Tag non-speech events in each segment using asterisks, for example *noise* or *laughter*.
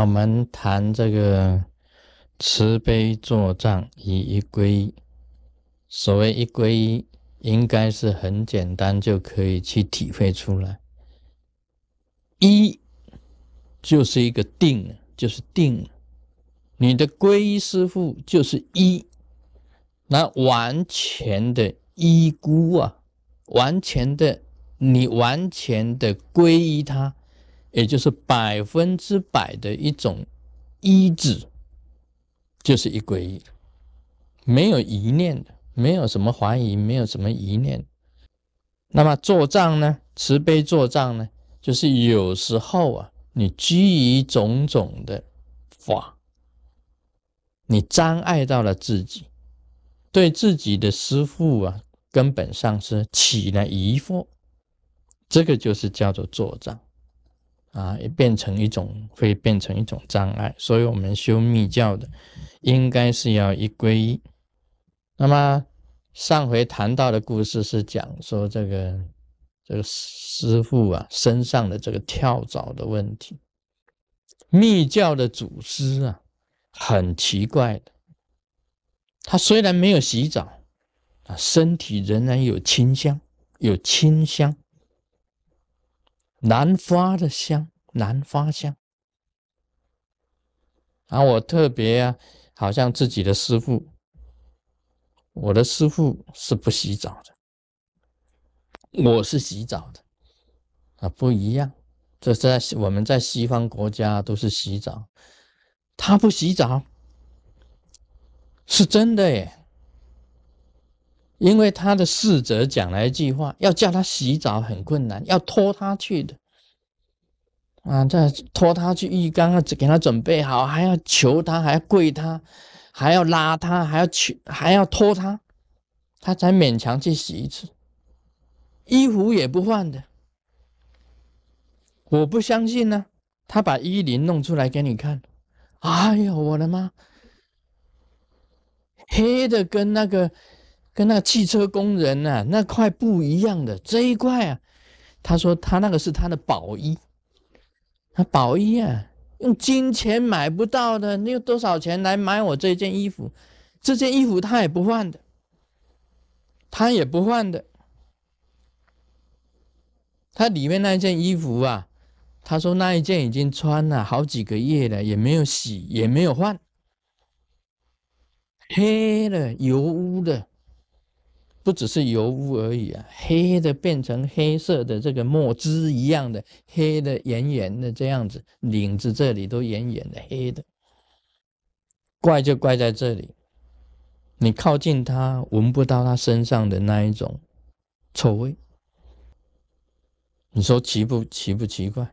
我们谈这个慈悲作障以一归一。所谓一归一，应该是很简单就可以去体会出来。一就是一个定，就是定。你的皈依师父就是一，那完全的依孤啊，完全的你完全的皈依他，也就是百分之百的一种依止，就是一皈依，没有疑念的，没有什么怀疑，没有什么疑念。那么做账呢？慈悲做账呢？就是有时候啊，你基于种种的法。你障碍到了自己，对自己的师父啊，根本上是起了疑惑，这个就是叫做作障啊，也变成一种会变成一种障碍。所以，我们修密教的，应该是要一归一。那么，上回谈到的故事是讲说这个这个师傅啊身上的这个跳蚤的问题，密教的祖师啊。很奇怪的，他虽然没有洗澡，啊，身体仍然有清香，有清香，兰花的香，兰花香。啊，我特别啊，好像自己的师傅，我的师傅是不洗澡的，我是洗澡的，啊，不一样。这在我们在西方国家都是洗澡。他不洗澡，是真的耶。因为他的侍者讲了一句话，要叫他洗澡很困难，要拖他去的。啊，再拖他去浴缸啊，给他准备好，还要求他，还要跪他，还要拉他，还要求，还要拖他，他才勉强去洗一次。衣服也不换的，我不相信呢。他把衣领弄出来给你看。哎呦，我的妈！黑的跟那个跟那个汽车工人呐那块不一样的这一块啊，他说他那个是他的宝衣，他宝衣啊，用金钱买不到的，你用多少钱来买我这件衣服？这件衣服他也不换的，他也不换的，他里面那件衣服啊。他说那一件已经穿了好几个月了，也没有洗，也没有换，黑的、油污的，不只是油污而已啊，黑的变成黑色的这个墨汁一样的黑的、圆圆的这样子，领子这里都圆圆的黑的，怪就怪在这里，你靠近他闻不到他身上的那一种臭味，你说奇不奇不奇怪？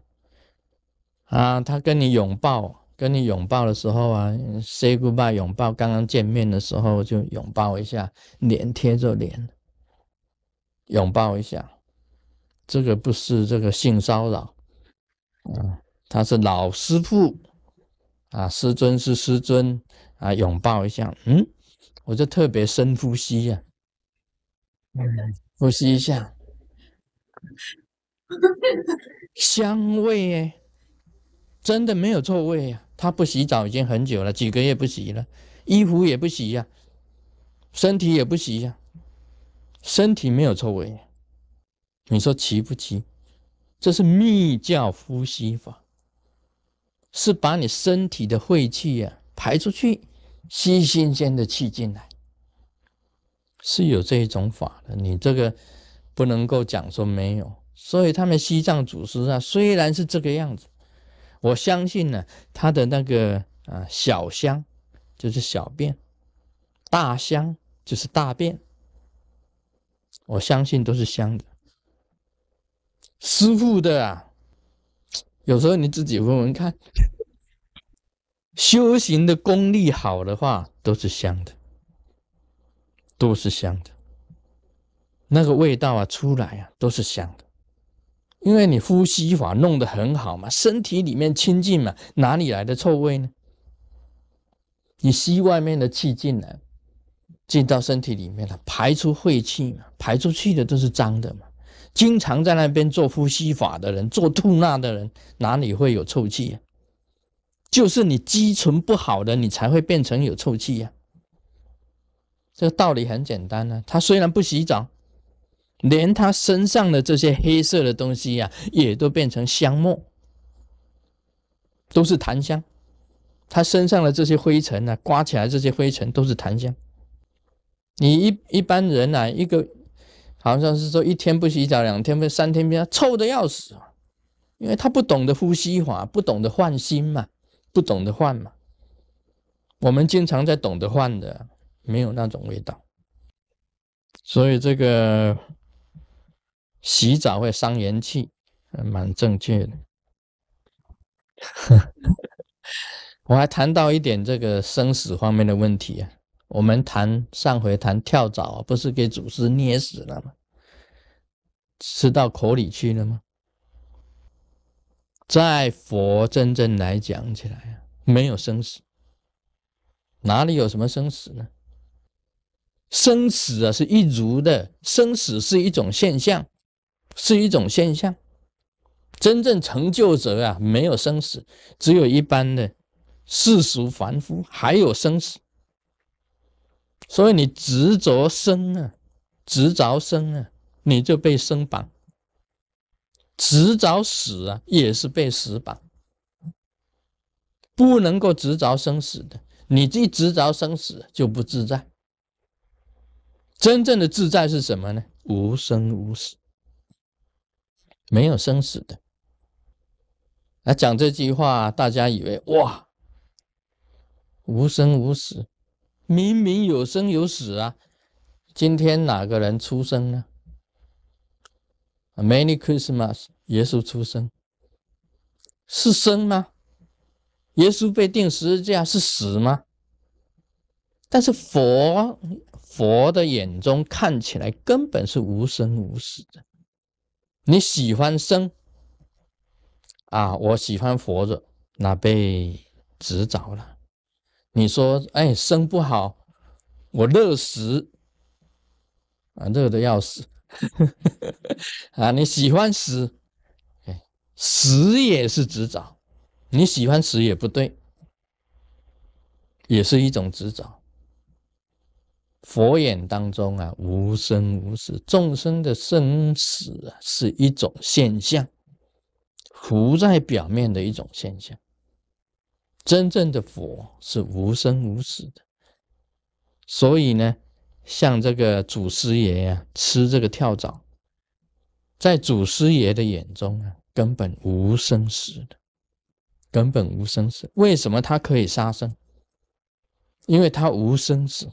啊，他跟你拥抱，跟你拥抱的时候啊，say goodbye，拥抱，刚刚见面的时候就拥抱一下，脸贴着脸，拥抱一下，这个不是这个性骚扰，啊，他是老师傅，啊，师尊是师尊，啊，拥抱一下，嗯，我就特别深呼吸呀，呼吸一下，*laughs* 香味哎。真的没有臭味呀！他不洗澡已经很久了，几个月不洗了，衣服也不洗呀，身体也不洗呀，身体没有臭味，你说奇不奇？这是密教呼吸法，是把你身体的晦气呀排出去，吸新鲜的气进来，是有这一种法的。你这个不能够讲说没有，所以他们西藏祖师啊，虽然是这个样子。我相信呢，他的那个啊小香就是小便，大香就是大便。我相信都是香的。师傅的啊，有时候你自己闻闻看，修行的功力好的话，都是香的，都是香的。那个味道啊出来啊，都是香的。因为你呼吸法弄得很好嘛，身体里面清净嘛，哪里来的臭味呢？你吸外面的气进来，进到身体里面了，排出晦气嘛，排出去的都是脏的嘛。经常在那边做呼吸法的人，做吐纳的人，哪里会有臭气啊？就是你积存不好的，你才会变成有臭气呀。这个道理很简单呢。他虽然不洗澡，连他身上的这些黑色的东西呀，也都变成香末，都是檀香。他身上的这些灰尘呢，刮起来这些灰尘都是檀香。你一一般人啊，一个好像是说一天不洗澡，两天不三天不臭的要死，因为他不懂得呼吸法，不懂得换心嘛，不懂得换嘛。我们经常在懂得换的，没有那种味道。所以这个洗澡会伤元气，蛮正确的。*laughs* 我还谈到一点这个生死方面的问题啊。我们谈上回谈跳蚤，不是给祖师捏死了吗？吃到口里去了吗？在佛真正来讲起来啊，没有生死，哪里有什么生死呢？生死啊是一如的，生死是一种现象，是一种现象。真正成就者啊，没有生死，只有一般的。世俗凡夫还有生死，所以你执着生啊，执着生啊，你就被生绑；执着死啊，也是被死绑。不能够执着生死的，你一执着生死就不自在。真正的自在是什么呢？无生无死，没有生死的。那讲这句话，大家以为哇。无生无死，明明有生有死啊！今天哪个人出生呢？Many Christmas，耶稣出生是生吗？耶稣被钉十字架是死吗？但是佛佛的眼中看起来根本是无生无死的。你喜欢生啊？我喜欢活着，那被执着了。你说，哎，生不好，我热死啊，热的要死 *laughs* 啊！你喜欢死，哎，死也是执着，你喜欢死也不对，也是一种执着。佛眼当中啊，无生无死，众生的生死啊，是一种现象，浮在表面的一种现象。真正的佛是无生无死的，所以呢，像这个祖师爷呀，吃这个跳蚤，在祖师爷的眼中啊，根本无生死的，根本无生死。为什么他可以杀生？因为他无生死，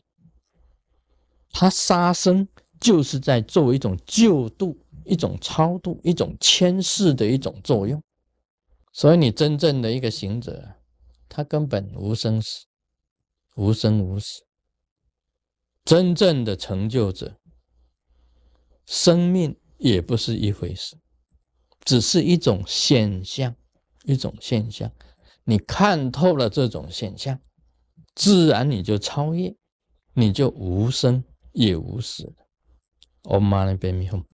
他杀生就是在作为一种救度、一种超度、一种牵世的一种作用。所以，你真正的一个行者。他根本无生死，无生无死。真正的成就者，生命也不是一回事，只是一种现象，一种现象。你看透了这种现象，自然你就超越，你就无生也无死了。Om Mani p a m e Hum。